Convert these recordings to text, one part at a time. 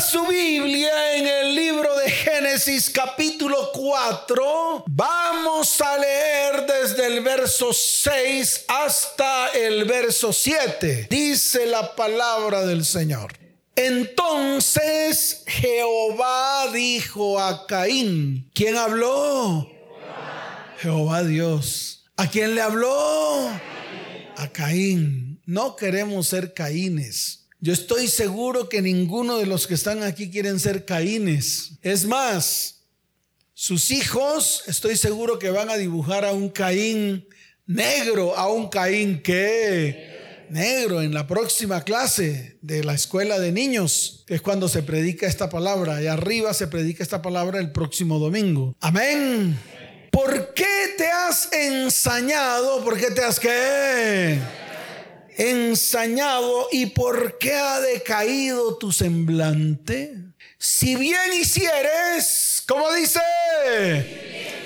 su Biblia en el libro de Génesis capítulo 4, vamos a leer desde el verso 6 hasta el verso 7. Dice la palabra del Señor. Entonces Jehová dijo a Caín, ¿quién habló? Jehová Dios. ¿A quién le habló? A Caín. No queremos ser Caínes. Yo estoy seguro que ninguno de los que están aquí quieren ser Caínes. Es más, sus hijos, estoy seguro que van a dibujar a un Caín negro, a un Caín que negro en la próxima clase de la escuela de niños, que es cuando se predica esta palabra. Y arriba se predica esta palabra el próximo domingo. Amén. ¿Por qué te has ensañado? ¿Por qué te has que ensañado y por qué ha decaído tu semblante? Si bien hicieres, ¿cómo dice?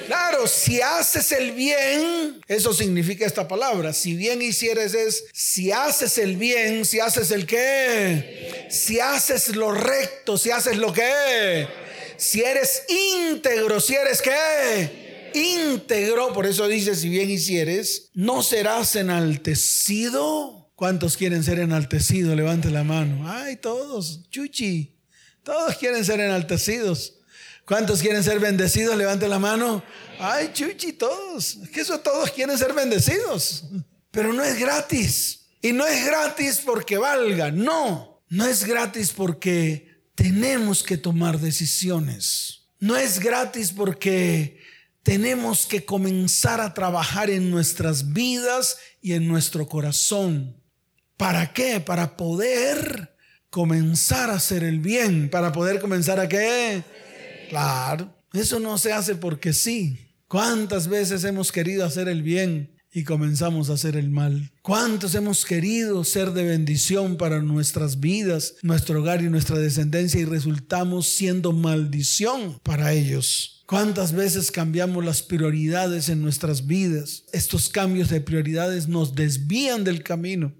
Claro, si haces el bien, eso significa esta palabra. Si bien hicieres es, si haces el bien, si haces el qué, si haces lo recto, si haces lo que, si eres íntegro, si eres qué, íntegro, por eso dice, si bien hicieres, no serás enaltecido ¿Cuántos quieren ser enaltecidos? Levante la mano. Ay, todos, chuchi. Todos quieren ser enaltecidos. ¿Cuántos quieren ser bendecidos? Levante la mano. Ay, chuchi, todos. Es que eso todos quieren ser bendecidos. Pero no es gratis. Y no es gratis porque valga. No. No es gratis porque tenemos que tomar decisiones. No es gratis porque tenemos que comenzar a trabajar en nuestras vidas y en nuestro corazón. ¿Para qué? Para poder comenzar a hacer el bien. ¿Para poder comenzar a qué? Claro. Eso no se hace porque sí. ¿Cuántas veces hemos querido hacer el bien y comenzamos a hacer el mal? ¿Cuántos hemos querido ser de bendición para nuestras vidas, nuestro hogar y nuestra descendencia y resultamos siendo maldición para ellos? ¿Cuántas veces cambiamos las prioridades en nuestras vidas? Estos cambios de prioridades nos desvían del camino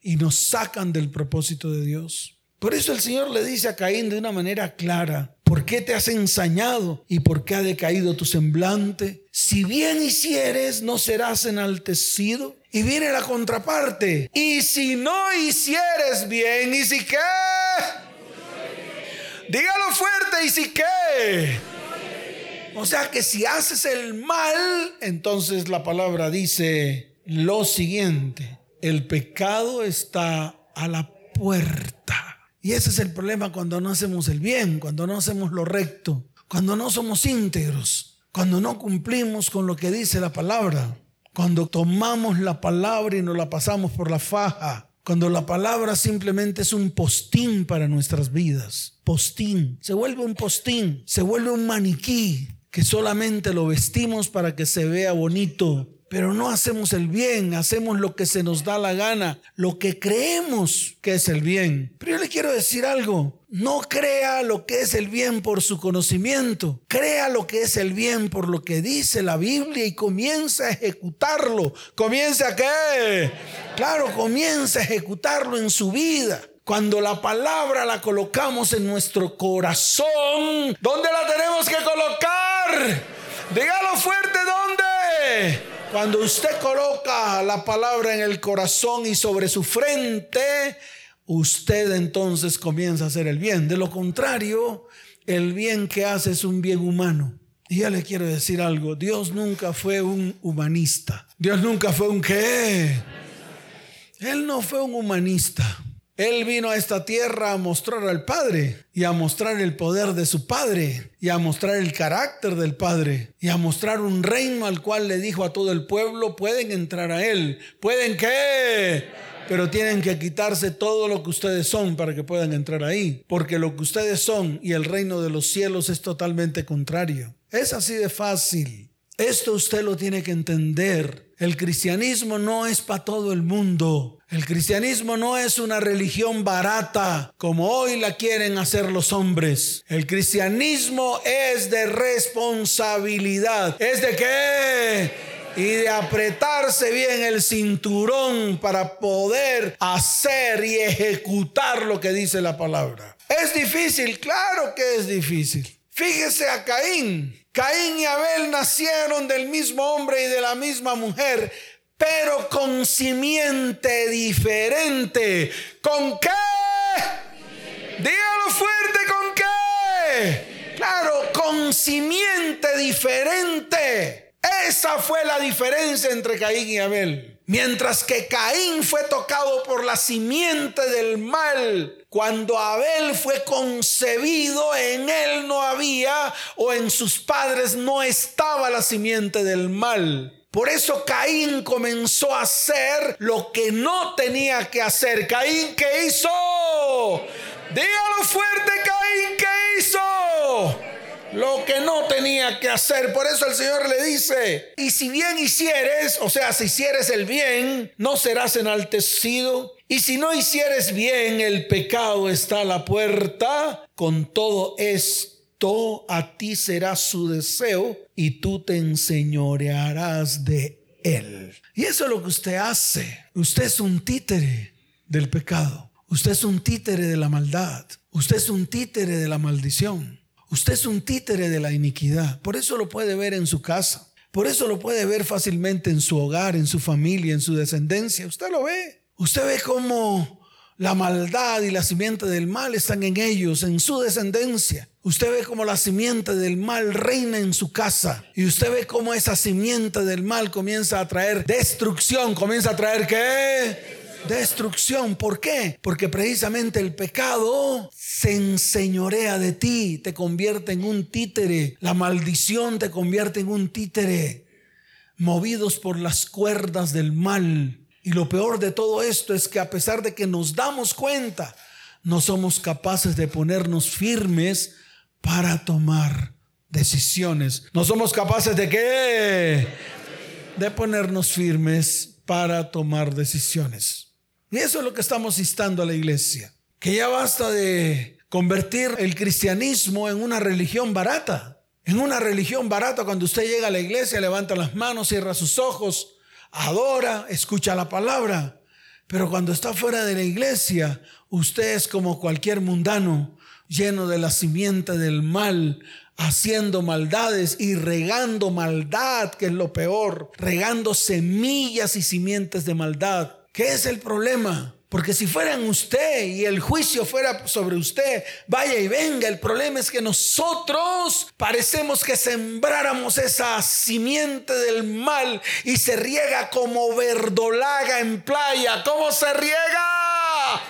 y nos sacan del propósito de Dios. Por eso el Señor le dice a Caín de una manera clara, ¿por qué te has ensañado y por qué ha decaído tu semblante? Si bien hicieres, no serás enaltecido. Y viene la contraparte. Y si no hicieres bien, ¿y si qué? Dígalo fuerte, ¿y si qué? O sea que si haces el mal, entonces la palabra dice lo siguiente el pecado está a la puerta. Y ese es el problema cuando no hacemos el bien, cuando no hacemos lo recto, cuando no somos íntegros, cuando no cumplimos con lo que dice la palabra, cuando tomamos la palabra y nos la pasamos por la faja, cuando la palabra simplemente es un postín para nuestras vidas. Postín, se vuelve un postín, se vuelve un maniquí que solamente lo vestimos para que se vea bonito, pero no hacemos el bien, hacemos lo que se nos da la gana, lo que creemos que es el bien. Pero yo le quiero decir algo, no crea lo que es el bien por su conocimiento, crea lo que es el bien por lo que dice la Biblia y comienza a ejecutarlo. ¿Comienza a qué? Claro, comienza a ejecutarlo en su vida. Cuando la palabra la colocamos en nuestro corazón, ¿dónde la tenemos que colocar? Dígalo fuerte, ¿dónde? Cuando usted coloca la palabra en el corazón y sobre su frente, usted entonces comienza a hacer el bien. De lo contrario, el bien que hace es un bien humano. Y ya le quiero decir algo, Dios nunca fue un humanista. Dios nunca fue un qué. Él no fue un humanista. Él vino a esta tierra a mostrar al Padre y a mostrar el poder de su Padre y a mostrar el carácter del Padre y a mostrar un reino al cual le dijo a todo el pueblo, pueden entrar a Él. ¿Pueden qué? Pero tienen que quitarse todo lo que ustedes son para que puedan entrar ahí. Porque lo que ustedes son y el reino de los cielos es totalmente contrario. Es así de fácil. Esto usted lo tiene que entender. El cristianismo no es para todo el mundo. El cristianismo no es una religión barata como hoy la quieren hacer los hombres. El cristianismo es de responsabilidad. ¿Es de qué? y de apretarse bien el cinturón para poder hacer y ejecutar lo que dice la palabra. ¿Es difícil? Claro que es difícil. Fíjese a Caín. Caín y Abel nacieron del mismo hombre y de la misma mujer, pero con simiente diferente. ¿Con qué? Dígalo fuerte, ¿con qué? Claro, con simiente diferente. Esa fue la diferencia entre Caín y Abel. Mientras que Caín fue tocado por la simiente del mal, cuando Abel fue concebido, en él no había o en sus padres no estaba la simiente del mal. Por eso Caín comenzó a hacer lo que no tenía que hacer. Caín, ¿qué hizo? Dígalo fuerte, Caín, ¿qué hizo? Lo que no tenía que hacer. Por eso el Señor le dice, y si bien hicieres, o sea, si hicieres el bien, no serás enaltecido. Y si no hicieres bien, el pecado está a la puerta. Con todo esto, a ti será su deseo y tú te enseñorearás de él. Y eso es lo que usted hace. Usted es un títere del pecado. Usted es un títere de la maldad. Usted es un títere de la maldición. Usted es un títere de la iniquidad. Por eso lo puede ver en su casa. Por eso lo puede ver fácilmente en su hogar, en su familia, en su descendencia. Usted lo ve. Usted ve cómo la maldad y la simiente del mal están en ellos, en su descendencia. Usted ve cómo la simiente del mal reina en su casa. Y usted ve cómo esa simiente del mal comienza a traer destrucción. Comienza a traer qué? Destrucción. ¿Por qué? Porque precisamente el pecado se enseñorea de ti, te convierte en un títere. La maldición te convierte en un títere, movidos por las cuerdas del mal. Y lo peor de todo esto es que a pesar de que nos damos cuenta, no somos capaces de ponernos firmes para tomar decisiones. No somos capaces de qué? De ponernos firmes para tomar decisiones. Y eso es lo que estamos instando a la iglesia. Que ya basta de convertir el cristianismo en una religión barata. En una religión barata cuando usted llega a la iglesia, levanta las manos, cierra sus ojos, adora, escucha la palabra. Pero cuando está fuera de la iglesia, usted es como cualquier mundano, lleno de la simiente del mal, haciendo maldades y regando maldad, que es lo peor, regando semillas y simientes de maldad. ¿Qué es el problema? Porque si fueran usted y el juicio fuera sobre usted, vaya y venga, el problema es que nosotros parecemos que sembráramos esa simiente del mal y se riega como verdolaga en playa. ¿Cómo se riega?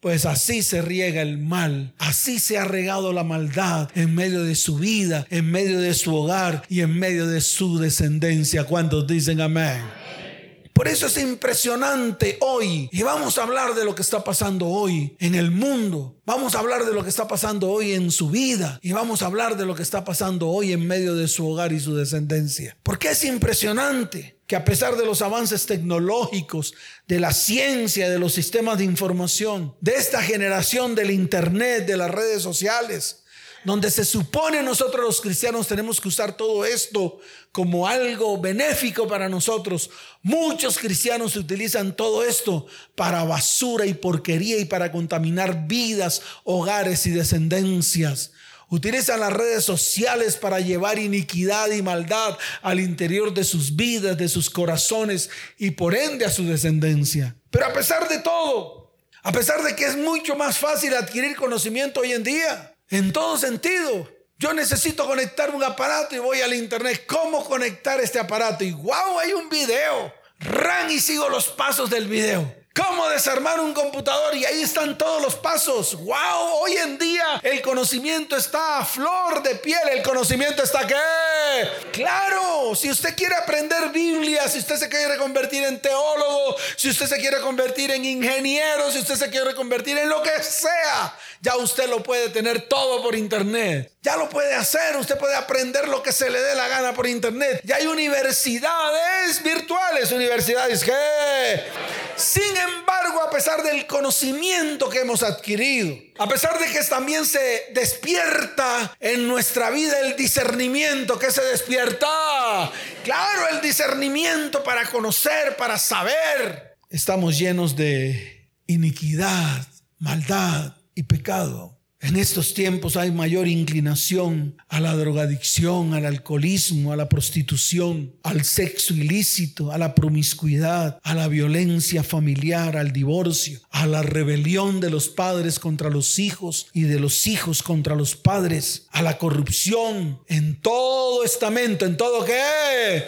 Pues así se riega el mal, así se ha regado la maldad en medio de su vida, en medio de su hogar y en medio de su descendencia. ¿Cuántos dicen amén? Por eso es impresionante hoy. Y vamos a hablar de lo que está pasando hoy en el mundo. Vamos a hablar de lo que está pasando hoy en su vida. Y vamos a hablar de lo que está pasando hoy en medio de su hogar y su descendencia. Porque es impresionante que a pesar de los avances tecnológicos, de la ciencia, de los sistemas de información, de esta generación del Internet, de las redes sociales, donde se supone nosotros los cristianos tenemos que usar todo esto como algo benéfico para nosotros. Muchos cristianos utilizan todo esto para basura y porquería y para contaminar vidas, hogares y descendencias. Utilizan las redes sociales para llevar iniquidad y maldad al interior de sus vidas, de sus corazones y por ende a su descendencia. Pero a pesar de todo, a pesar de que es mucho más fácil adquirir conocimiento hoy en día, en todo sentido. Yo necesito conectar un aparato y voy al internet. ¿Cómo conectar este aparato? Y wow, hay un video. Ran y sigo los pasos del video. ¿Cómo desarmar un computador? Y ahí están todos los pasos. ¡Wow! Hoy en día el conocimiento está a flor de piel. ¿El conocimiento está qué? Claro, si usted quiere aprender Biblia, si usted se quiere convertir en teólogo, si usted se quiere convertir en ingeniero, si usted se quiere convertir en lo que sea, ya usted lo puede tener todo por internet. Ya lo puede hacer, usted puede aprender lo que se le dé la gana por internet. Ya hay universidades virtuales, universidades que Sin embargo, a pesar del conocimiento que hemos adquirido, a pesar de que también se despierta en nuestra vida el discernimiento, que se despierta, claro, el discernimiento para conocer, para saber, estamos llenos de iniquidad, maldad y pecado. En estos tiempos hay mayor inclinación a la drogadicción, al alcoholismo, a la prostitución, al sexo ilícito, a la promiscuidad, a la violencia familiar, al divorcio, a la rebelión de los padres contra los hijos y de los hijos contra los padres, a la corrupción en todo estamento, en todo qué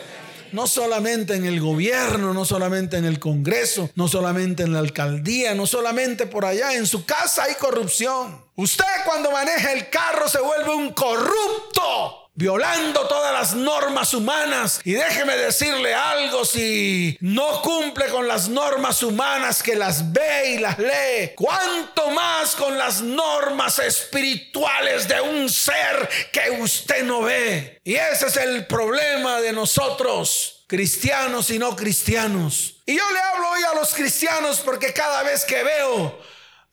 no solamente en el gobierno, no solamente en el Congreso, no solamente en la alcaldía, no solamente por allá, en su casa hay corrupción. Usted cuando maneja el carro se vuelve un corrupto violando todas las normas humanas. Y déjeme decirle algo, si no cumple con las normas humanas que las ve y las lee, cuánto más con las normas espirituales de un ser que usted no ve. Y ese es el problema de nosotros cristianos y no cristianos. Y yo le hablo hoy a los cristianos porque cada vez que veo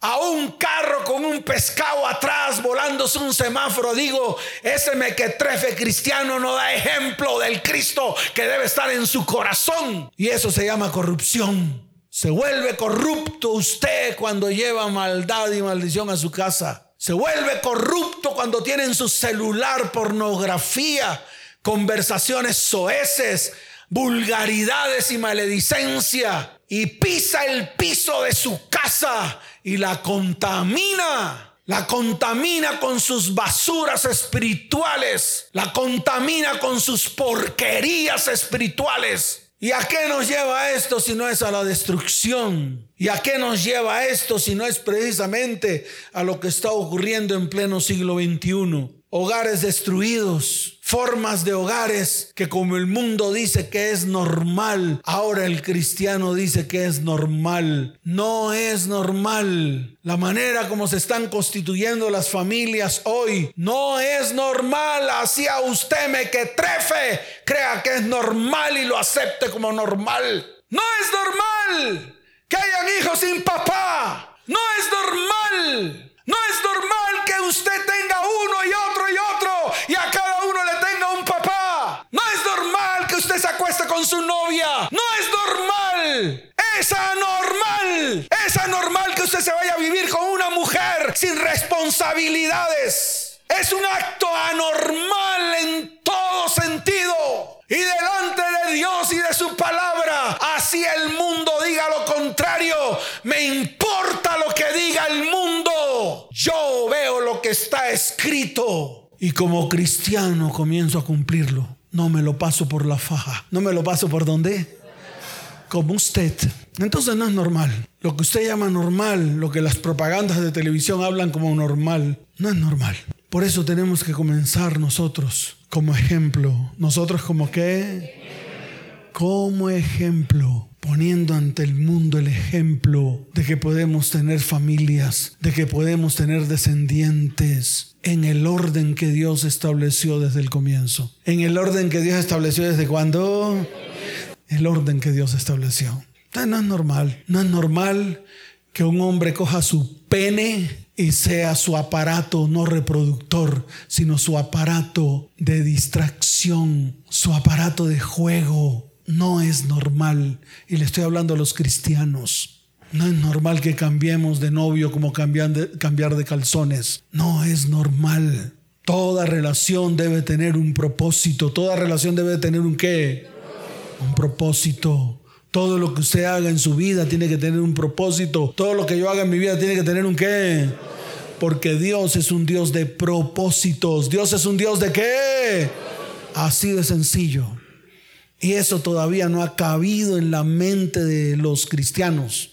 a un carro con un pescado atrás volándose un semáforo, digo, ese mequetrefe cristiano no da ejemplo del Cristo que debe estar en su corazón. Y eso se llama corrupción. Se vuelve corrupto usted cuando lleva maldad y maldición a su casa. Se vuelve corrupto cuando tiene en su celular pornografía, conversaciones soeces, vulgaridades y maledicencia. Y pisa el piso de su casa y la contamina. La contamina con sus basuras espirituales. La contamina con sus porquerías espirituales. ¿Y a qué nos lleva esto si no es a la destrucción? ¿Y a qué nos lleva esto si no es precisamente a lo que está ocurriendo en pleno siglo XXI? hogares destruidos, formas de hogares que como el mundo dice que es normal, ahora el cristiano dice que es normal. No es normal. La manera como se están constituyendo las familias hoy no es normal. Así a usted me que trefe, crea que es normal y lo acepte como normal. No es normal que hayan hijos sin papá. No es normal. No es normal que usted tenga uno y otro y otro y cada uno le tenga un papá. No es normal que usted se acueste su novia. No es normal. Es anormal. Es anormal que usted se vaya a vivir con una mujer sin responsabilidades. Es un acto anormal en todo sentido. Y delante de Dios y de su palabra, así el mundo diga lo contrario, me importa lo que diga el mundo. Yo veo lo que está escrito y como cristiano comienzo a cumplirlo. No me lo paso por la faja. No me lo paso por dónde? Como usted. Entonces no es normal. Lo que usted llama normal, lo que las propagandas de televisión hablan como normal, no es normal. Por eso tenemos que comenzar nosotros como ejemplo. Nosotros como qué? Como ejemplo poniendo ante el mundo el ejemplo de que podemos tener familias, de que podemos tener descendientes en el orden que Dios estableció desde el comienzo. En el orden que Dios estableció desde cuando? El orden que Dios estableció. no es normal, no es normal que un hombre coja su pene y sea su aparato no reproductor, sino su aparato de distracción, su aparato de juego. No es normal, y le estoy hablando a los cristianos. No es normal que cambiemos de novio como cambiar de, cambiar de calzones. No es normal. Toda relación debe tener un propósito. Toda relación debe tener un qué? Un propósito. Todo lo que usted haga en su vida tiene que tener un propósito. Todo lo que yo haga en mi vida tiene que tener un qué. Porque Dios es un Dios de propósitos. Dios es un Dios de qué. Así de sencillo. Y eso todavía no ha cabido en la mente de los cristianos.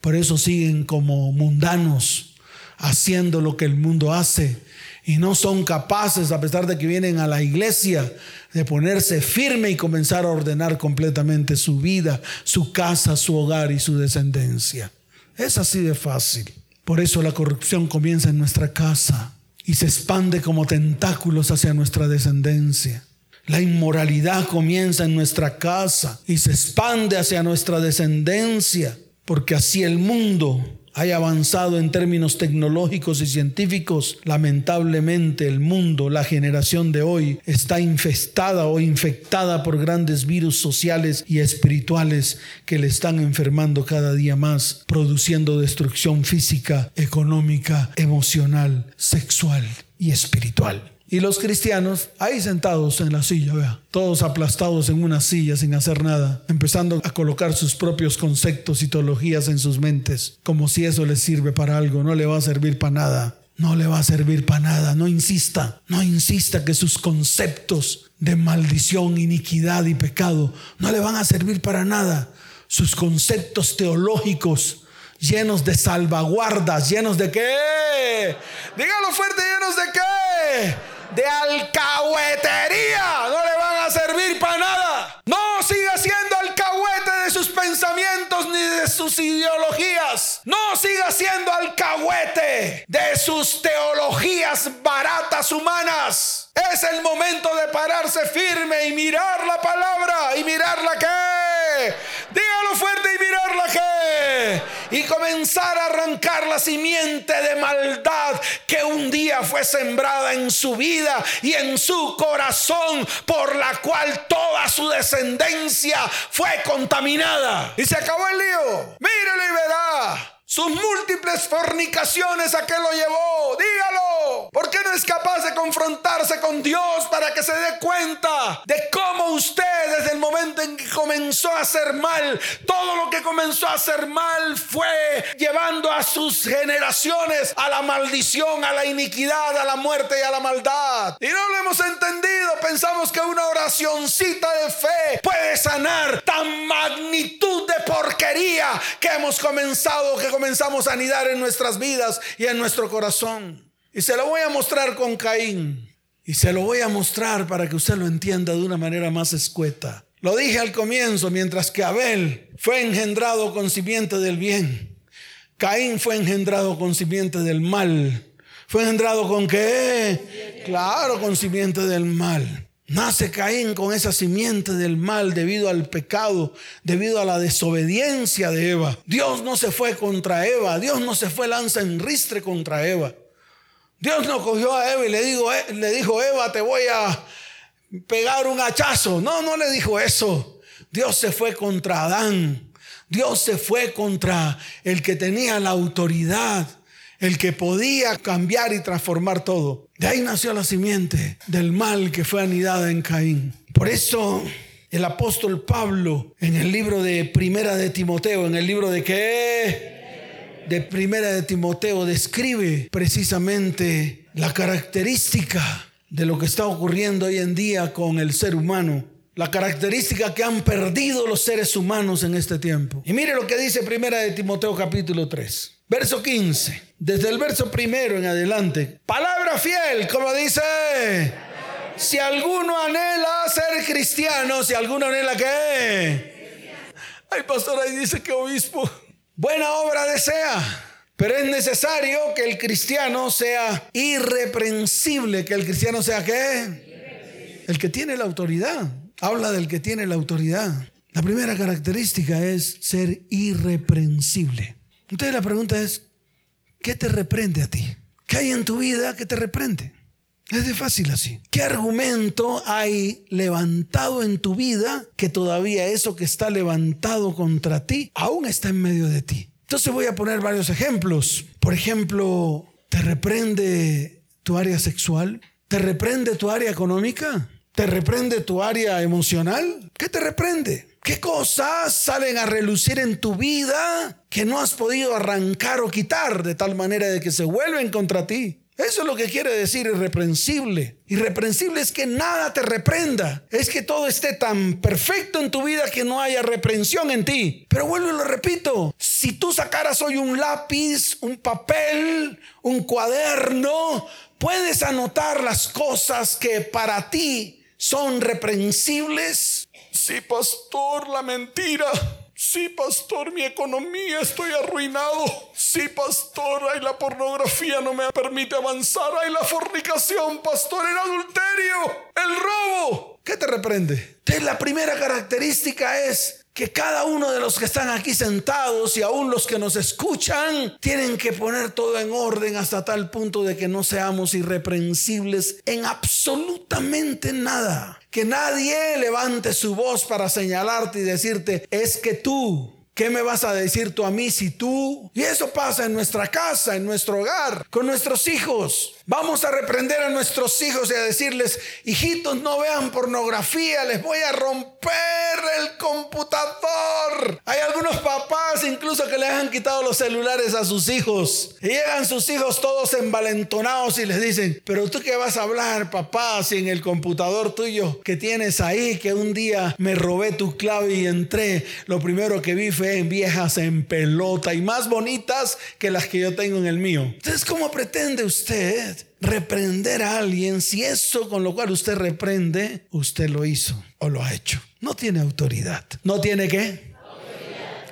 Por eso siguen como mundanos, haciendo lo que el mundo hace. Y no son capaces, a pesar de que vienen a la iglesia, de ponerse firme y comenzar a ordenar completamente su vida, su casa, su hogar y su descendencia. Es así de fácil. Por eso la corrupción comienza en nuestra casa y se expande como tentáculos hacia nuestra descendencia. La inmoralidad comienza en nuestra casa y se expande hacia nuestra descendencia. porque así el mundo haya avanzado en términos tecnológicos y científicos, lamentablemente el mundo, la generación de hoy, está infestada o infectada por grandes virus sociales y espirituales que le están enfermando cada día más, produciendo destrucción física, económica, emocional, sexual y espiritual. Y los cristianos ahí sentados en la silla, vea, todos aplastados en una silla sin hacer nada, empezando a colocar sus propios conceptos y teologías en sus mentes, como si eso les sirve para algo, no le va a servir para nada. No le va a servir para nada, no insista, no insista que sus conceptos de maldición, iniquidad y pecado no le van a servir para nada. Sus conceptos teológicos llenos de salvaguardas, llenos de qué? Dígalo fuerte, llenos de qué? De alcahuetería no le van a servir para nada. No siga siendo alcahuete de sus pensamientos ni de sus ideologías. No siga siendo alcahuete de sus teologías baratas humanas. Es el momento de pararse firme y mirar la palabra y mirar la que. Dígalo fuerte y mirar la que. Y comenzar a arrancar la simiente de maldad que un día fue sembrada en su vida y en su corazón, por la cual toda su descendencia fue contaminada. Y se acabó el lío. Mírele y verá. Sus múltiples fornicaciones a qué lo llevó. Dígalo. ¿Por qué no es capaz de confrontarse con Dios para que se dé cuenta de cómo usted desde el momento en que comenzó a hacer mal, todo lo que comenzó a hacer mal fue llevando a sus generaciones a la maldición, a la iniquidad, a la muerte y a la maldad? Y no lo hemos entendido. Pensamos que una oracioncita de fe puede sanar tan magnitud de porquería que hemos comenzado que comenzamos a anidar en nuestras vidas y en nuestro corazón. Y se lo voy a mostrar con Caín. Y se lo voy a mostrar para que usted lo entienda de una manera más escueta. Lo dije al comienzo, mientras que Abel fue engendrado con simiente del bien, Caín fue engendrado con simiente del mal. ¿Fue engendrado con qué? Claro, con simiente del mal. Nace Caín con esa simiente del mal debido al pecado, debido a la desobediencia de Eva. Dios no se fue contra Eva, Dios no se fue lanza en ristre contra Eva. Dios no cogió a Eva y le, dijo, eh, le dijo, Eva, te voy a pegar un hachazo. No, no le dijo eso. Dios se fue contra Adán. Dios se fue contra el que tenía la autoridad el que podía cambiar y transformar todo. De ahí nació la simiente del mal que fue anidada en Caín. Por eso el apóstol Pablo en el libro de Primera de Timoteo, en el libro de qué? De Primera de Timoteo describe precisamente la característica de lo que está ocurriendo hoy en día con el ser humano. La característica que han perdido los seres humanos en este tiempo. Y mire lo que dice Primera de Timoteo capítulo 3. Verso 15, desde el verso primero en adelante. Palabra fiel, como dice, si alguno anhela ser cristiano, si alguno anhela qué. Ay, pastor, ahí dice que obispo, buena obra desea. Pero es necesario que el cristiano sea irreprensible, que el cristiano sea qué? El que tiene la autoridad. Habla del que tiene la autoridad. La primera característica es ser irreprensible. Entonces la pregunta es, ¿qué te reprende a ti? ¿Qué hay en tu vida que te reprende? Es de fácil así. ¿Qué argumento hay levantado en tu vida que todavía eso que está levantado contra ti aún está en medio de ti? Entonces voy a poner varios ejemplos. Por ejemplo, ¿te reprende tu área sexual? ¿Te reprende tu área económica? ¿Te reprende tu área emocional? ¿Qué te reprende? ¿Qué cosas salen a relucir en tu vida que no has podido arrancar o quitar de tal manera de que se vuelven contra ti? Eso es lo que quiere decir irreprensible. Irreprensible es que nada te reprenda. Es que todo esté tan perfecto en tu vida que no haya reprensión en ti. Pero vuelvo y lo repito. Si tú sacaras hoy un lápiz, un papel, un cuaderno, puedes anotar las cosas que para ti son reprensibles Sí, pastor, la mentira. Sí, pastor, mi economía estoy arruinado. Sí, pastor, ay, la pornografía no me permite avanzar. Ay, la fornicación, pastor, el adulterio, el robo. ¿Qué te reprende? la primera característica es que cada uno de los que están aquí sentados y aún los que nos escuchan tienen que poner todo en orden hasta tal punto de que no seamos irreprensibles en absolutamente nada. Que nadie levante su voz para señalarte y decirte, es que tú ¿Qué me vas a decir tú a mí si tú? Y eso pasa en nuestra casa, en nuestro hogar, con nuestros hijos. Vamos a reprender a nuestros hijos y a decirles, hijitos, no vean pornografía, les voy a romper el computador. Hay algunos papás incluso que les han quitado los celulares a sus hijos. Y llegan sus hijos todos envalentonados y les dicen, pero tú qué vas a hablar, papá, si en el computador tuyo que tienes ahí, que un día me robé tu clave y entré, lo primero que vi fue viejas en pelota y más bonitas que las que yo tengo en el mío. Entonces, ¿cómo pretende usted? reprender a alguien si eso con lo cual usted reprende, usted lo hizo o lo ha hecho. No tiene autoridad. ¿No tiene qué?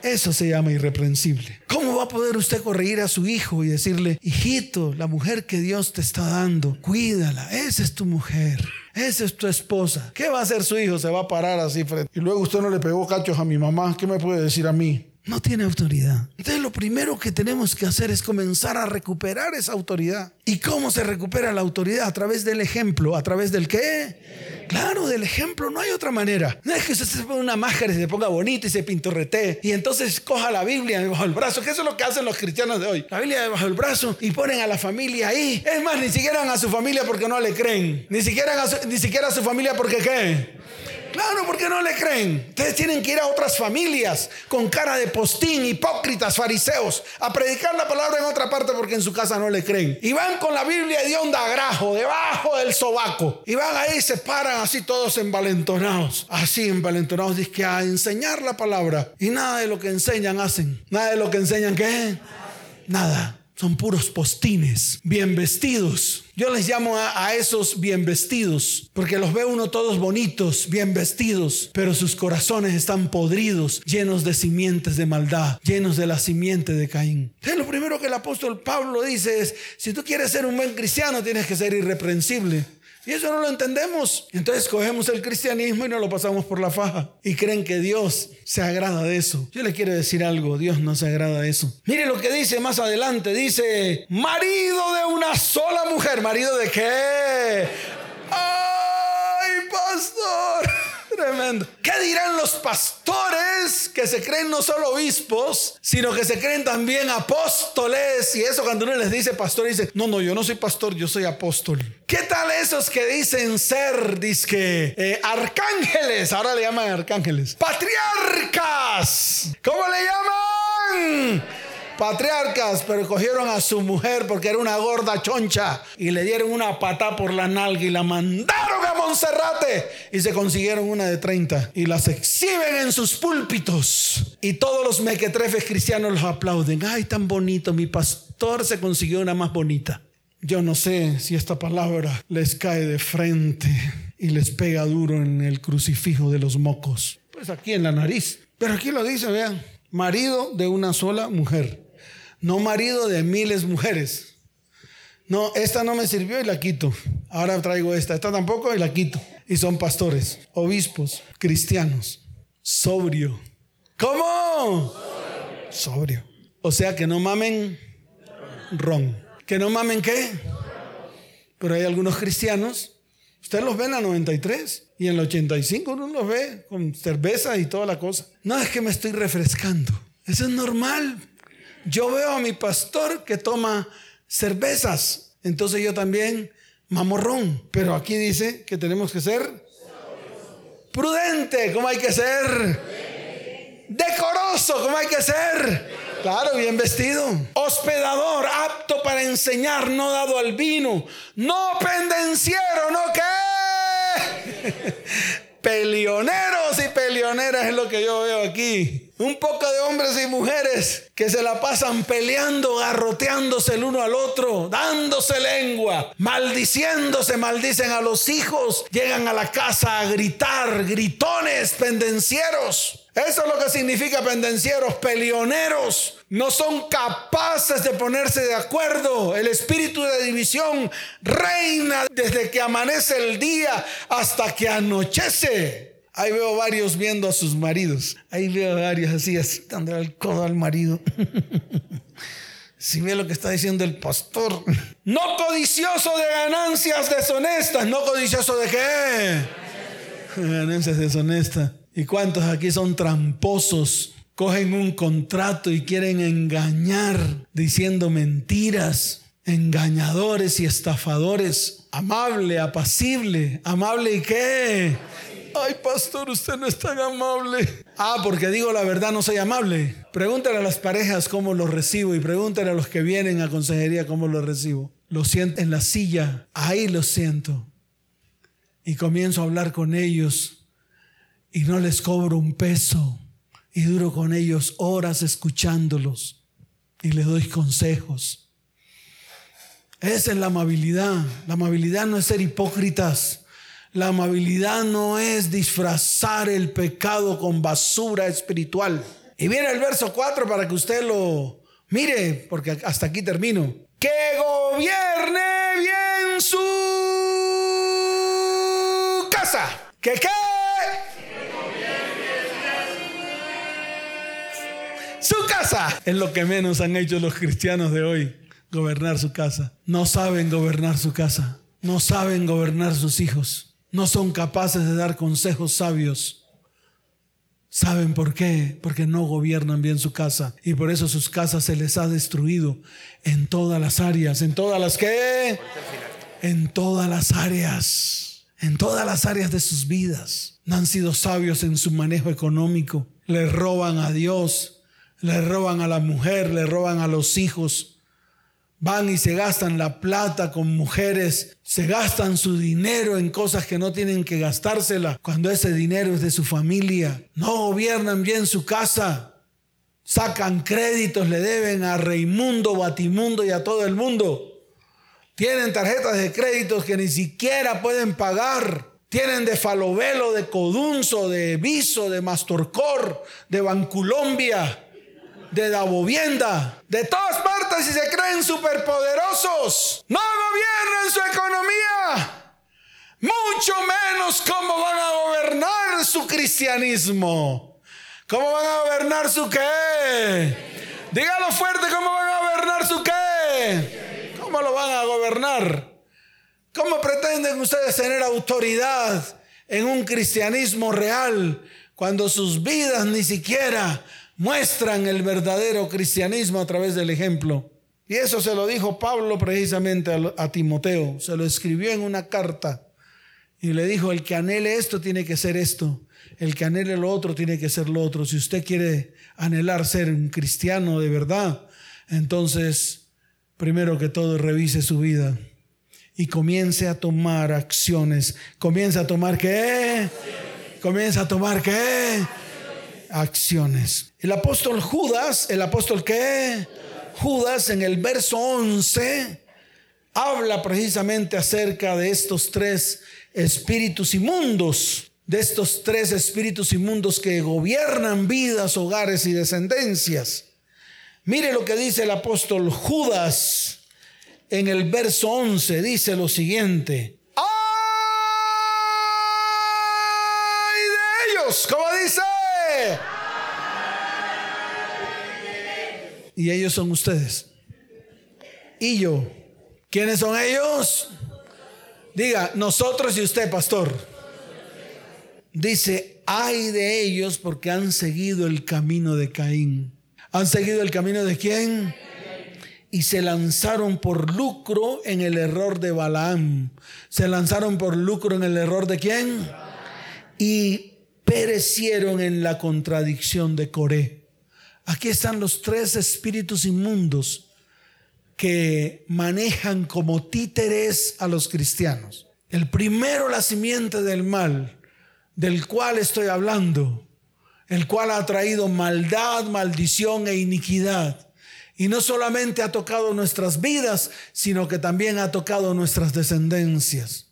Eso se llama irreprensible. ¿Cómo va a poder usted corregir a su hijo y decirle, hijito, la mujer que Dios te está dando, cuídala, esa es tu mujer, esa es tu esposa? ¿Qué va a hacer su hijo? Se va a parar así frente. Y luego usted no le pegó cachos a mi mamá, ¿qué me puede decir a mí? no tiene autoridad. Entonces lo primero que tenemos que hacer es comenzar a recuperar esa autoridad. ¿Y cómo se recupera la autoridad? A través del ejemplo. ¿A través del qué? Claro, del ejemplo. No hay otra manera. No es que usted se ponga una máscara y se ponga bonito y se pintorretee y entonces coja la Biblia debajo del brazo, que eso es lo que hacen los cristianos de hoy. La Biblia debajo del brazo y ponen a la familia ahí. Es más, ni siquiera a su familia porque no le creen. Ni siquiera a su, ni siquiera a su familia porque qué. Claro, porque no le creen. Ustedes tienen que ir a otras familias con cara de postín, hipócritas, fariseos, a predicar la palabra en otra parte porque en su casa no le creen. Y van con la Biblia de onda grajo, debajo del sobaco. Y van ahí y se paran así todos envalentonados. Así envalentonados, dice que a enseñar la palabra. Y nada de lo que enseñan hacen. Nada de lo que enseñan, ¿qué? Nada son puros postines, bien vestidos. Yo les llamo a, esos bien vestidos, porque los ve uno todos bonitos, bien vestidos, pero sus corazones están podridos, llenos de simientes de maldad, llenos de la simiente de Caín. Entonces, lo primero que el apóstol Pablo dice es, si tú quieres ser un buen cristiano, tienes que ser irreprensible. Y eso no lo entendemos. Entonces cogemos el cristianismo y nos lo pasamos por la faja. Y creen que Dios se agrada de eso. Yo le quiero decir algo, Dios no se agrada de eso. Mire lo que dice más adelante. Dice, marido de una sola mujer. ¿Marido de qué? ¡Ay, pastor! Tremendo. ¿Qué dirán los pastores que se creen no solo obispos, sino que se creen también apóstoles? Y eso cuando uno les dice pastor, dice, no, no, yo no soy pastor, yo soy apóstol. ¿Qué tal esos que dicen ser, disque, eh, arcángeles? Ahora le llaman arcángeles. Patriarcas. ¿Cómo le llaman? Patriarcas, pero cogieron a su mujer porque era una gorda choncha y le dieron una pata por la nalga y la mandaron a Monserrate y se consiguieron una de 30 y las exhiben en sus púlpitos y todos los mequetrefes cristianos los aplauden. Ay, tan bonito, mi pastor se consiguió una más bonita. Yo no sé si esta palabra les cae de frente y les pega duro en el crucifijo de los mocos. Pues aquí en la nariz. Pero aquí lo dice, vean, marido de una sola mujer no marido de miles mujeres. No, esta no me sirvió y la quito. Ahora traigo esta. Esta tampoco y la quito. Y son pastores, obispos, cristianos. Sobrio. ¿Cómo? Sobrio. O sea que no mamen ron. ¿Que no mamen qué? Pero hay algunos cristianos. Usted los ve en la 93 y en la 85 uno los ve con cerveza y toda la cosa. No es que me estoy refrescando. Eso es normal. Yo veo a mi pastor que toma cervezas, entonces yo también mamorrón. Pero aquí dice que tenemos que ser prudente, como hay que ser. Decoroso, como hay que ser. Claro, bien vestido. Hospedador, apto para enseñar, no dado al vino. No pendenciero, no qué. Pelioneros y pelioneras es lo que yo veo aquí. Un poco de hombres y mujeres que se la pasan peleando, garroteándose el uno al otro, dándose lengua, maldiciéndose, maldicen a los hijos, llegan a la casa a gritar, gritones, pendencieros. Eso es lo que significa pendencieros, pelioneros. No son capaces de ponerse de acuerdo. El espíritu de división reina desde que amanece el día hasta que anochece. Ahí veo varios viendo a sus maridos. Ahí veo varios así, así, el codo al marido. si ve lo que está diciendo el pastor. No codicioso de ganancias deshonestas. No codicioso de qué? Ganancias deshonestas. ¿Y cuántos aquí son tramposos? Cogen un contrato y quieren engañar diciendo mentiras. Engañadores y estafadores. Amable, apacible. Amable y qué? Ay, pastor, usted no es tan amable. Ah, porque digo la verdad, no soy amable. Pregúntale a las parejas cómo lo recibo y pregúntale a los que vienen a consejería cómo lo recibo. Lo siento en la silla, ahí lo siento. Y comienzo a hablar con ellos y no les cobro un peso. Y duro con ellos horas escuchándolos y les doy consejos. Esa es la amabilidad. La amabilidad no es ser hipócritas. La amabilidad no es disfrazar el pecado con basura espiritual. Y viene el verso 4 para que usted lo mire, porque hasta aquí termino. Que gobierne bien su casa. ¿Que qué? Su casa. Es lo que menos han hecho los cristianos de hoy. Gobernar su casa. No saben gobernar su casa. No saben gobernar sus hijos no son capaces de dar consejos sabios. ¿Saben por qué? Porque no gobiernan bien su casa y por eso sus casas se les ha destruido en todas las áreas. ¿En todas las qué? En todas las áreas. En todas las áreas de sus vidas. No han sido sabios en su manejo económico. Le roban a Dios, le roban a la mujer, le roban a los hijos Van y se gastan la plata con mujeres, se gastan su dinero en cosas que no tienen que gastársela cuando ese dinero es de su familia. No gobiernan bien su casa. Sacan créditos, le deben a Reimundo, Batimundo y a todo el mundo. Tienen tarjetas de créditos que ni siquiera pueden pagar. Tienen de Falovelo, de Codunzo, de Viso, de Mastorcor, de Bancolombia de la vivienda, de todas partes y se creen superpoderosos. No gobiernan su economía. Mucho menos cómo van a gobernar su cristianismo. ¿Cómo van a gobernar su qué? Dígalo fuerte, ¿cómo van a gobernar su qué? ¿Cómo lo van a gobernar? ¿Cómo pretenden ustedes tener autoridad en un cristianismo real cuando sus vidas ni siquiera muestran el verdadero cristianismo a través del ejemplo. Y eso se lo dijo Pablo precisamente a, Timoteo, se lo escribió en una carta y le dijo, el que anhele esto tiene que ser esto, el que anhele lo otro tiene que ser lo otro. Si usted quiere anhelar ser un cristiano de verdad, entonces, primero que todo, revise su vida y comience a tomar acciones. Comience a tomar qué? Comience a tomar qué? Acciones. El apóstol Judas, el apóstol que Judas en el verso 11 habla precisamente acerca de estos tres espíritus inmundos, de estos tres espíritus inmundos que gobiernan vidas, hogares y descendencias. Mire lo que dice el apóstol Judas en el verso 11, dice lo siguiente. Y ellos son ustedes. Y yo. ¿Quiénes son ellos? Diga, nosotros y usted, pastor. Dice, hay de ellos porque han seguido el camino de Caín. ¿Han seguido el camino de quién? Y se lanzaron por lucro en el error de Balaam. Se lanzaron por lucro en el error de quién? Y perecieron en la contradicción de Coré. Aquí están los tres espíritus inmundos que manejan como títeres a los cristianos. El primero, la simiente del mal, del cual estoy hablando, el cual ha traído maldad, maldición e iniquidad. Y no solamente ha tocado nuestras vidas, sino que también ha tocado nuestras descendencias.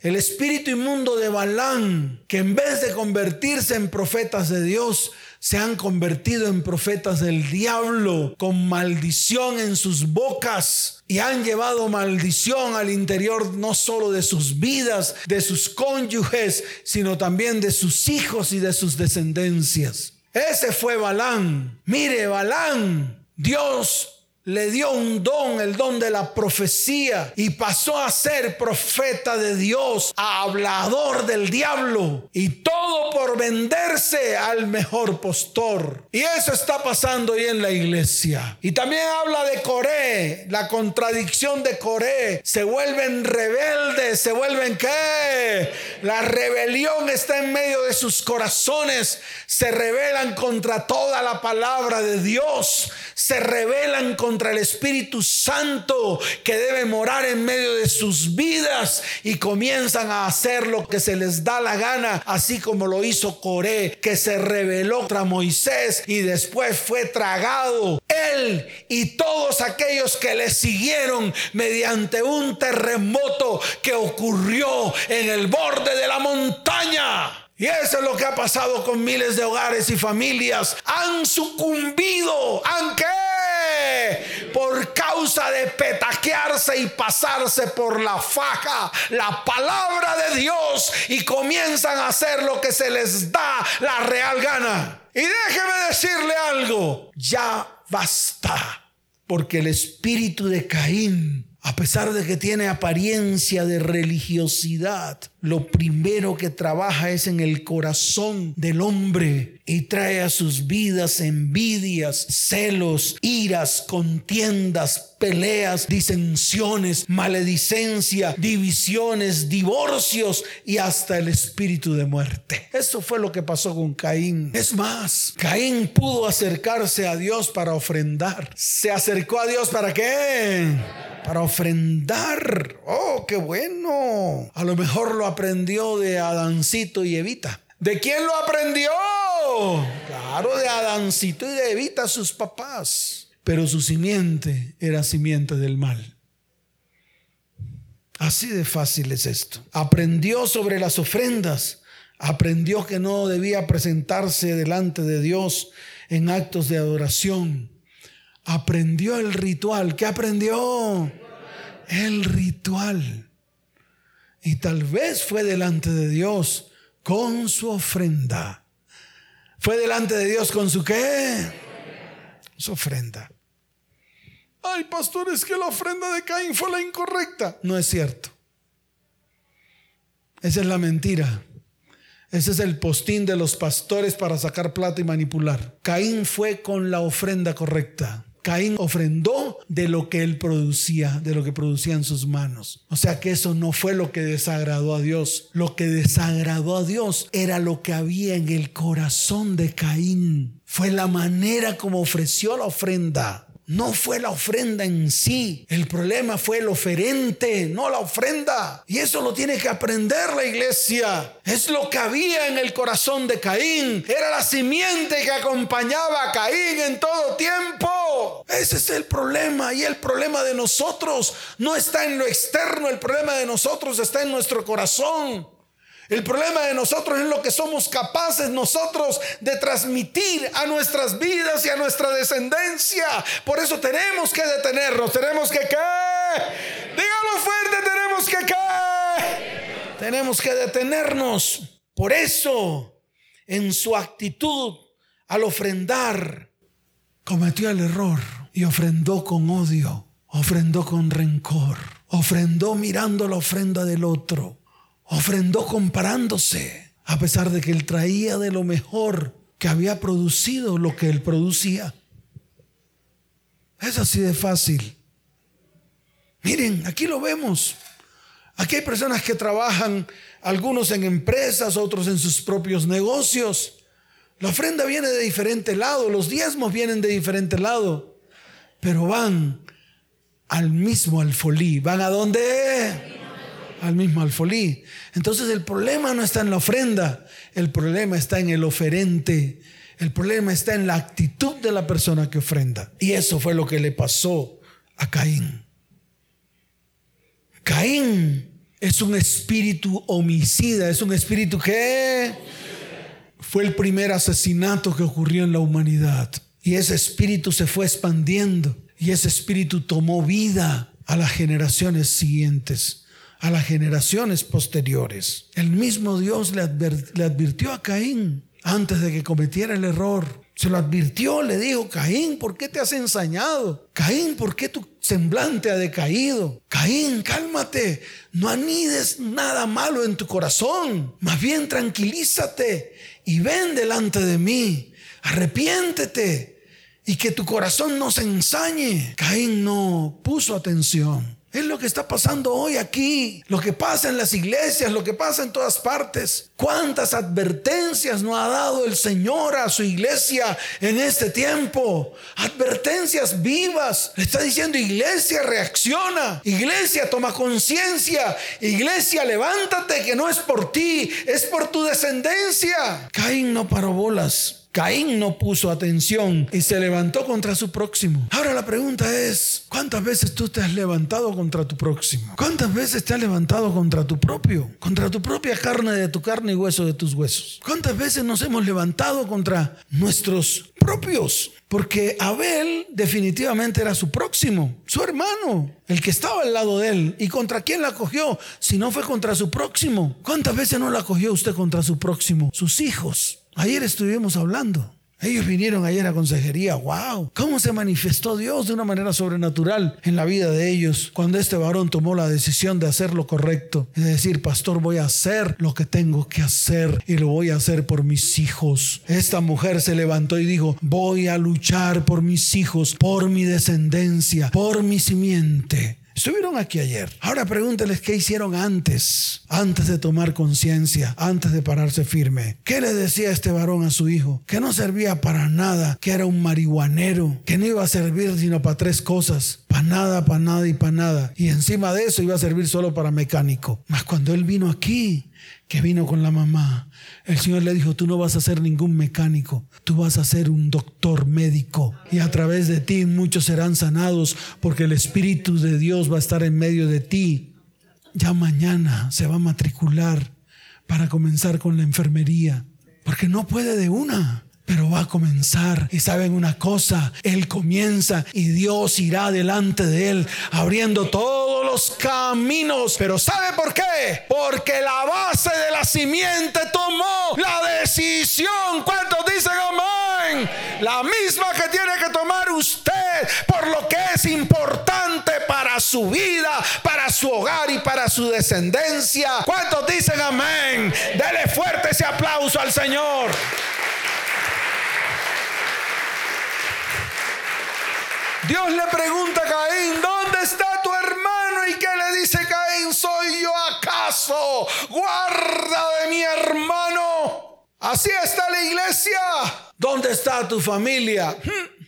El espíritu inmundo de Balán, que en vez de convertirse en profetas de Dios, se han convertido en profetas del diablo con maldición en sus bocas y han llevado maldición al interior no solo de sus vidas, de sus cónyuges, sino también de sus hijos y de sus descendencias. Ese fue Balán. Mire, Balán, Dios le dio un don, el don de la profecía, y pasó a ser profeta de Dios, hablador del diablo, y todo por venderse al mejor postor. Y eso está pasando hoy en la iglesia. Y también habla de Coré, la contradicción de Coré. Se vuelven rebeldes, se vuelven qué? La rebelión está en medio de sus corazones, se rebelan contra toda la palabra de Dios, se rebelan contra contra el Espíritu Santo que debe morar en medio de sus vidas y comienzan a hacer lo que se les da la gana, así como lo hizo Coré, que se rebeló contra Moisés y después fue tragado. Él y todos aquellos que le siguieron mediante un terremoto que ocurrió en el borde de la montaña. Y eso es lo que ha pasado con miles de hogares y familias. Han sucumbido. ¿Han qué? Por causa de petaquearse y pasarse por la faja la palabra de Dios y comienzan a hacer lo que se les da la real gana. Y déjeme decirle algo. Ya basta. Porque el espíritu de Caín a pesar de que tiene apariencia de religiosidad, lo primero que trabaja es en el corazón del hombre y trae a sus vidas envidias, celos, iras, contiendas, peleas, disensiones, maledicencia, divisiones, divorcios y hasta el espíritu de muerte. Eso fue lo que pasó con Caín. Es más, Caín pudo acercarse a Dios para ofrendar. ¿Se acercó a Dios para qué? Para ofrendar. Oh, qué bueno. A lo mejor lo aprendió de Adancito y Evita. ¿De quién lo aprendió? Claro, de Adancito y de Evita, sus papás. Pero su simiente era simiente del mal. Así de fácil es esto. Aprendió sobre las ofrendas. Aprendió que no debía presentarse delante de Dios en actos de adoración. Aprendió el ritual. ¿Qué aprendió? El ritual y tal vez fue delante de Dios con su ofrenda. Fue delante de Dios con su qué? Su ofrenda. Ay, pastor, es que la ofrenda de Caín fue la incorrecta. No es cierto. Esa es la mentira. Ese es el postín de los pastores para sacar plata y manipular. Caín fue con la ofrenda correcta. Caín ofrendó de lo que él producía, de lo que producían sus manos. O sea que eso no fue lo que desagradó a Dios. Lo que desagradó a Dios era lo que había en el corazón de Caín. Fue la manera como ofreció la ofrenda. No fue la ofrenda en sí. El problema fue el oferente, no la ofrenda. Y eso lo tiene que aprender la iglesia. Es lo que había en el corazón de Caín. Era la simiente que acompañaba a Caín en todo tiempo. Ese es el problema. Y el problema de nosotros no está en lo externo. El problema de nosotros está en nuestro corazón. El problema de nosotros es lo que somos capaces nosotros de transmitir a nuestras vidas y a nuestra descendencia. Por eso tenemos que detenernos, tenemos que caer. Dígalo fuerte, tenemos que caer. Tenemos que detenernos. Por eso, en su actitud al ofrendar, cometió el error y ofrendó con odio, ofrendó con rencor, ofrendó mirando la ofrenda del otro ofrendó comparándose, a pesar de que él traía de lo mejor que había producido lo que él producía. Es así de fácil. Miren, aquí lo vemos. Aquí hay personas que trabajan, algunos en empresas, otros en sus propios negocios. La ofrenda viene de diferente lado, los diezmos vienen de diferente lado, pero van al mismo alfolí. ¿Van a dónde? Al mismo alfolí. Entonces el problema no está en la ofrenda, el problema está en el oferente, el problema está en la actitud de la persona que ofrenda. Y eso fue lo que le pasó a Caín. Caín es un espíritu homicida, es un espíritu que fue el primer asesinato que ocurrió en la humanidad. Y ese espíritu se fue expandiendo y ese espíritu tomó vida a las generaciones siguientes, a las generaciones posteriores. El mismo Dios le, advirtió a Caín antes de que cometiera el error. Se lo advirtió, le dijo, Caín, ¿por qué te has ensañado? Caín, ¿por qué tu semblante ha decaído? Caín, cálmate, no anides nada malo en tu corazón, más bien tranquilízate y ven delante de mí, arrepiéntete y que tu corazón no se ensañe. Caín no puso atención. Es lo que está pasando hoy aquí, lo que pasa en las iglesias, lo que pasa en todas partes. ¿Cuántas advertencias no ha dado el Señor a su iglesia en este tiempo? Advertencias vivas. Le está diciendo, iglesia, reacciona. Iglesia, toma conciencia. Iglesia, levántate, que no es por ti, es por tu descendencia. Caín no paró bolas. Caín no puso atención y se levantó contra su próximo. Ahora la pregunta es, ¿cuántas veces tú te has levantado contra tu próximo? ¿Cuántas veces te has levantado contra tu propio? Contra tu propia carne de tu carne y hueso de tus huesos. ¿Cuántas veces nos hemos levantado contra nuestros propios? Porque Abel definitivamente era su próximo, su hermano, el que estaba al lado de él. ¿Y contra quién la cogió? Si no fue contra su próximo. ¿Cuántas veces no la cogió usted contra su próximo? Sus hijos. Ayer estuvimos hablando. Ellos vinieron ayer a consejería. ¡Wow! ¿Cómo se manifestó Dios de una manera sobrenatural en la vida de ellos cuando este varón tomó la decisión de hacer lo correcto? Es decir, pastor, voy a hacer lo que tengo que hacer y lo voy a hacer por mis hijos. Esta mujer se levantó y dijo, voy a luchar por mis hijos, por mi descendencia, por mi simiente. Estuvieron aquí ayer. Ahora pregúnteles qué hicieron antes, antes de tomar conciencia, antes de pararse firme. ¿Qué le decía este varón a su hijo? Que no servía para nada, que era un marihuanero, que no iba a servir sino para tres cosas. Para nada, para nada y para nada. Y encima de eso iba a servir solo para mecánico. Mas cuando él vino aquí, que vino con la mamá, el Señor le dijo, tú no vas a ser ningún mecánico, tú vas a ser un doctor médico. Y a través de ti muchos serán sanados porque el Espíritu de Dios va a estar en medio de ti. Ya mañana se va a matricular para comenzar con la enfermería, porque no puede de una pero va a comenzar. Y saben una cosa, Él comienza y Dios irá delante de Él, abriendo todos los caminos. Pero ¿sabe por qué? Porque la base de la simiente tomó la decisión. ¿Cuántos dicen amén? La misma que tiene que tomar usted por lo que es importante para su vida, para su hogar y para su descendencia. ¿Cuántos dicen amén? Dele fuerte ese aplauso al Señor. Dios le pregunta a Caín, ¿dónde está tu hermano? ¿Y qué le dice Caín? ¿Soy yo acaso? Guarda de mi hermano. Así está la iglesia. ¿Dónde está tu familia? Hmm.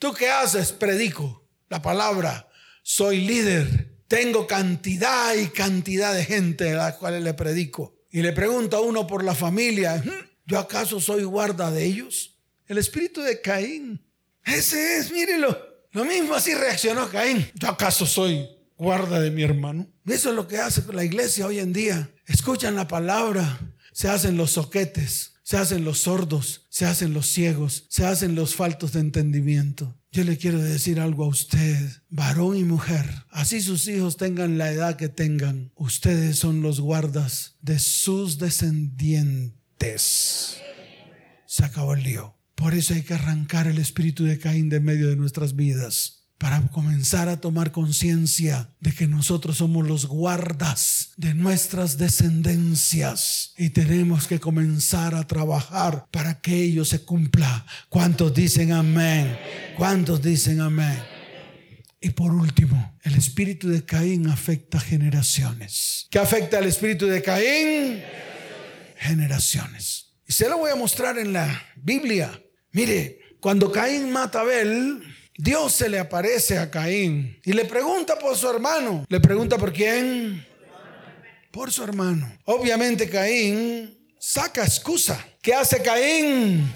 ¿Tú qué haces? Predico la palabra. Soy líder. Tengo cantidad y cantidad de gente a la cual le predico. Y le pregunto a uno por la familia, hmm, ¿yo acaso soy guarda de ellos? El espíritu de Caín ese es, mírelo. Lo mismo así reaccionó Caín. ¿Yo acaso soy guarda de mi hermano? Eso es lo que hace la iglesia hoy en día. Escuchan la palabra, se hacen los soquetes, se hacen los sordos, se hacen los ciegos, se hacen los faltos de entendimiento. Yo le quiero decir algo a usted, varón y mujer, así sus hijos tengan la edad que tengan, ustedes son los guardas de sus descendientes. Se acabó el lío. Por eso hay que arrancar el espíritu de Caín de medio de nuestras vidas para comenzar a tomar conciencia de que nosotros somos los guardas de nuestras descendencias y tenemos que comenzar a trabajar para que ello se cumpla. ¿Cuántos dicen amén? ¿Cuántos dicen amén? Y por último, el espíritu de Caín afecta generaciones. ¿Qué afecta al espíritu de Caín? Generaciones. Y se lo voy a mostrar en la Biblia. Mire, cuando Caín mata a Abel, Dios se le aparece a Caín y le pregunta por su hermano. ¿Le pregunta por quién? Por su hermano. Obviamente Caín saca excusa. ¿Qué hace Caín?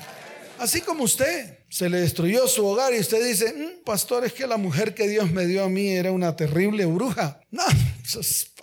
Así como usted. Se le destruyó su hogar y usted dice, mm, pastor, es que la mujer que Dios me dio a mí era una terrible bruja. No,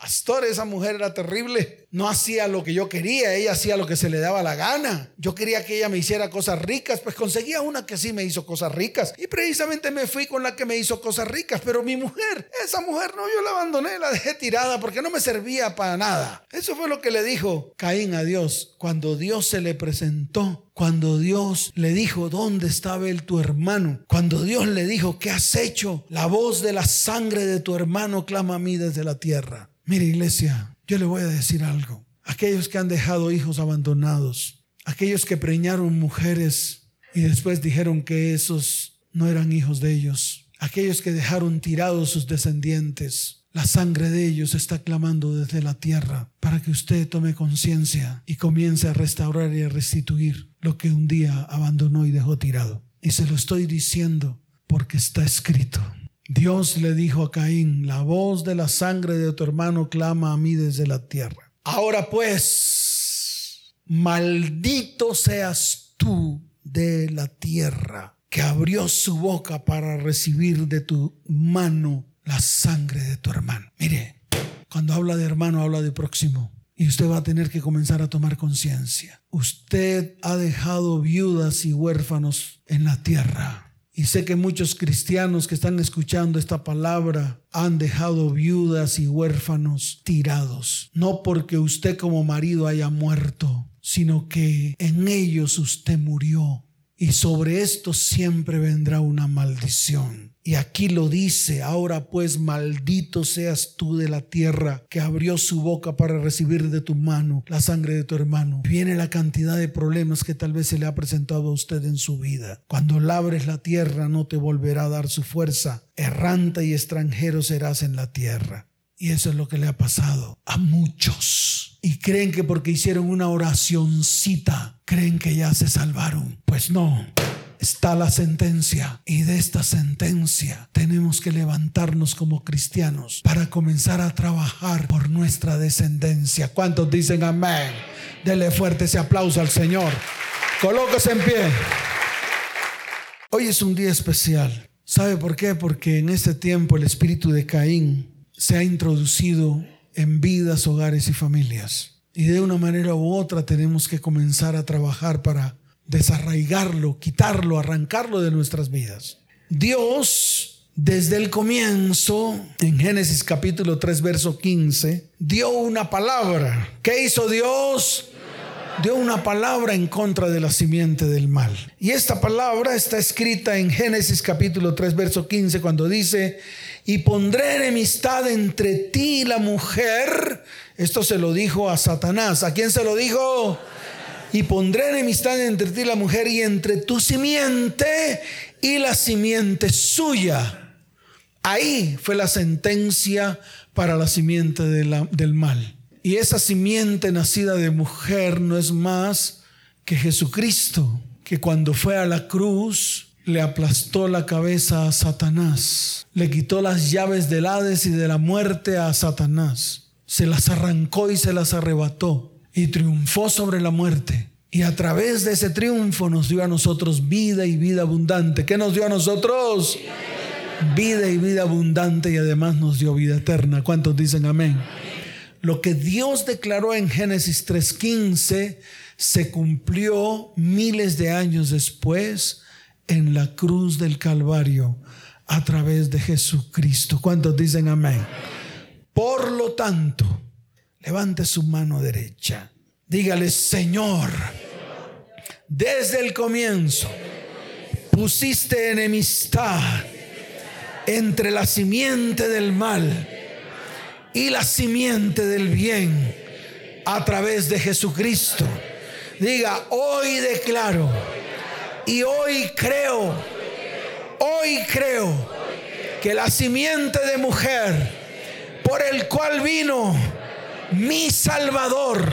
Pastor, esa mujer era terrible. No hacía lo que yo quería, ella hacía lo que se le daba la gana. Yo quería que ella me hiciera cosas ricas, pues conseguía una que sí me hizo cosas ricas. Y precisamente me fui con la que me hizo cosas ricas. Pero mi mujer, esa mujer no, yo la abandoné, la dejé tirada porque no me servía para nada. Eso fue lo que le dijo Caín a Dios cuando Dios se le presentó cuando Dios le dijo, ¿dónde estaba él tu hermano? Cuando Dios le dijo, ¿qué has hecho? La voz de la sangre de tu hermano clama a mí desde la tierra. Mire iglesia, yo le voy a decir algo. Aquellos que han dejado hijos abandonados, aquellos que preñaron mujeres y después dijeron que esos no eran hijos de ellos, aquellos que dejaron tirados sus descendientes, la sangre de ellos está clamando desde la tierra para que usted tome conciencia y comience a restaurar y a restituir lo que un día abandonó y dejó tirado. Y se lo estoy diciendo porque está escrito. Dios le dijo a Caín, la voz de la sangre de tu hermano clama a mí desde la tierra. Ahora pues, maldito seas tú de la tierra, que abrió su boca para recibir de tu mano la sangre de tu hermano. Mire, cuando habla de hermano, habla de próximo. Y usted va a tener que comenzar a tomar conciencia. Usted ha dejado viudas y huérfanos en la tierra. Y sé que muchos cristianos que están escuchando esta palabra han dejado viudas y huérfanos tirados. No porque usted como marido haya muerto, sino que en ellos usted murió. Y sobre esto siempre vendrá una maldición. Y aquí lo dice, ahora pues maldito seas tú de la tierra que abrió su boca para recibir de tu mano la sangre de tu hermano. Viene la cantidad de problemas que tal vez se le ha presentado a usted en su vida. Cuando labres la tierra no te volverá a dar su fuerza. Errante y extranjero serás en la tierra. Y eso es lo que le ha pasado a muchos. Y creen que porque hicieron una oracioncita, creen que ya se salvaron. Pues no está la sentencia y de esta sentencia tenemos que levantarnos como cristianos para comenzar a trabajar por nuestra descendencia. ¿Cuántos dicen amén? Dele fuerte ese aplauso al Señor. Colóquese en pie. Hoy es un día especial. ¿Sabe por qué? Porque en este tiempo el espíritu de Caín se ha introducido en vidas, hogares y familias. Y de una manera u otra tenemos que comenzar a trabajar para desarraigarlo, quitarlo, arrancarlo de nuestras vidas. Dios, desde el comienzo, en Génesis capítulo 3, verso 15, dio una palabra. ¿Qué hizo Dios? Dio una palabra en contra de la simiente del mal. Y esta palabra está escrita en Génesis capítulo 3, verso 15, cuando dice, y pondré enemistad entre ti y la mujer. Esto se lo dijo a Satanás. ¿A quién se lo dijo? y pondré enemistad entre ti y la mujer y entre tu simiente y la simiente suya. Ahí fue la sentencia para la simiente del mal. Y esa simiente nacida de mujer no es más que Jesucristo, que cuando fue a la cruz le aplastó la cabeza a Satanás, le quitó las llaves del Hades y de la muerte a Satanás, se las arrancó y se las arrebató y triunfó sobre la muerte. Y a través de ese triunfo nos dio a nosotros vida y vida abundante. ¿Qué nos dio a nosotros? Vida y vida abundante y además nos dio vida eterna. ¿Cuántos dicen amén? Lo que Dios declaró en Génesis 3.15 se cumplió miles de años después en la cruz del Calvario a través de Jesucristo. ¿Cuántos dicen amén? Por lo tanto, Levante su mano derecha. Dígale, Señor, desde el comienzo pusiste enemistad entre la simiente del mal y la simiente del bien a través de Jesucristo. Diga, hoy declaro y hoy creo, hoy creo que la simiente de mujer por el cual vino mi Salvador,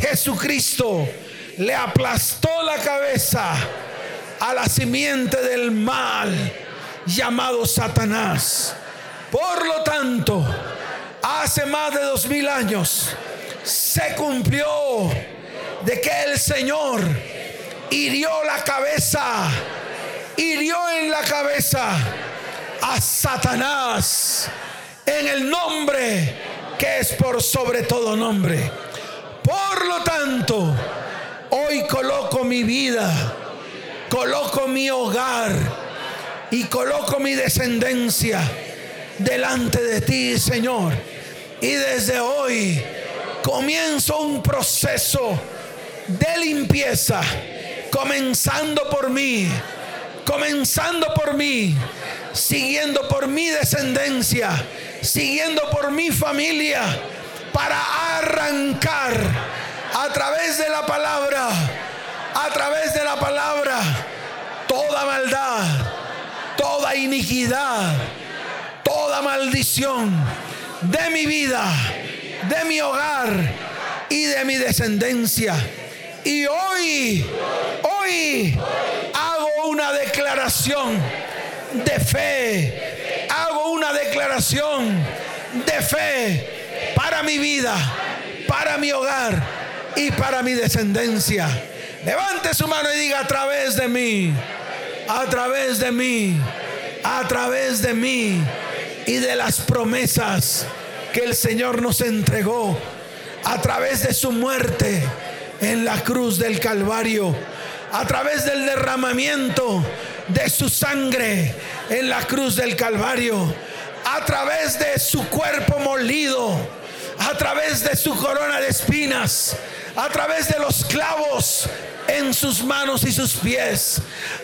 Jesucristo, le aplastó la cabeza a la simiente del mal llamado Satanás. Por lo tanto, hace más de dos mil años se cumplió de que el Señor hirió la cabeza, hirió en la cabeza a Satanás en el nombre que es por sobre todo nombre. Por lo tanto, hoy coloco mi vida, coloco mi hogar y coloco mi descendencia delante de ti, Señor. Y desde hoy comienzo un proceso de limpieza, comenzando por mí, comenzando por mí, siguiendo por mi descendencia, siguiendo por mi familia, para arrancar a través de la palabra, a través de la palabra, toda maldad, toda iniquidad, toda maldición de mi vida, de mi hogar y de mi descendencia. Y hoy, hoy hago una declaración de fe. Hago una declaración de fe para mi vida, para mi hogar y para mi descendencia. Levante su mano y diga a través de mí, a través de mí, a través de mí y de las promesas que el Señor nos entregó a través de su muerte en la cruz del Calvario, a través del derramamiento de su sangre en la cruz del Calvario, a través de su cuerpo molido, a través de su corona de espinas, a través de los clavos en sus manos y sus pies,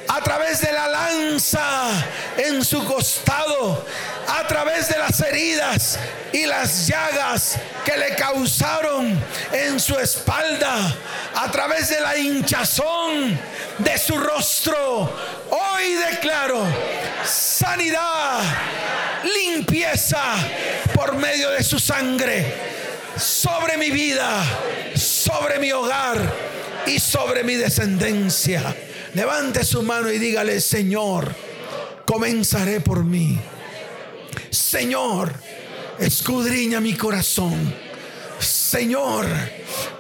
a través de la lanza en su costado, a través de las heridas y las llagas que le causaron en su espalda, a través de la hinchazón de su rostro. Hoy declaro sanidad, limpieza por medio de su sangre sobre mi vida, sobre mi hogar y sobre mi descendencia. Levante su mano y dígale, Señor, comenzaré por mí. Señor, escudriña mi corazón. Señor,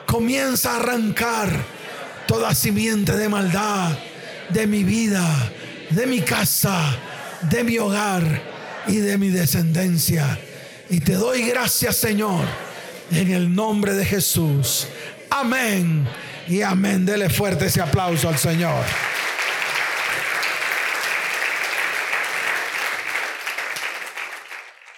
comienza a arrancar toda simiente de maldad de mi vida, de mi casa, de mi hogar y de mi descendencia. Y te doy gracias, Señor, en el nombre de Jesús. Amén y amén. Dele fuerte ese aplauso al Señor.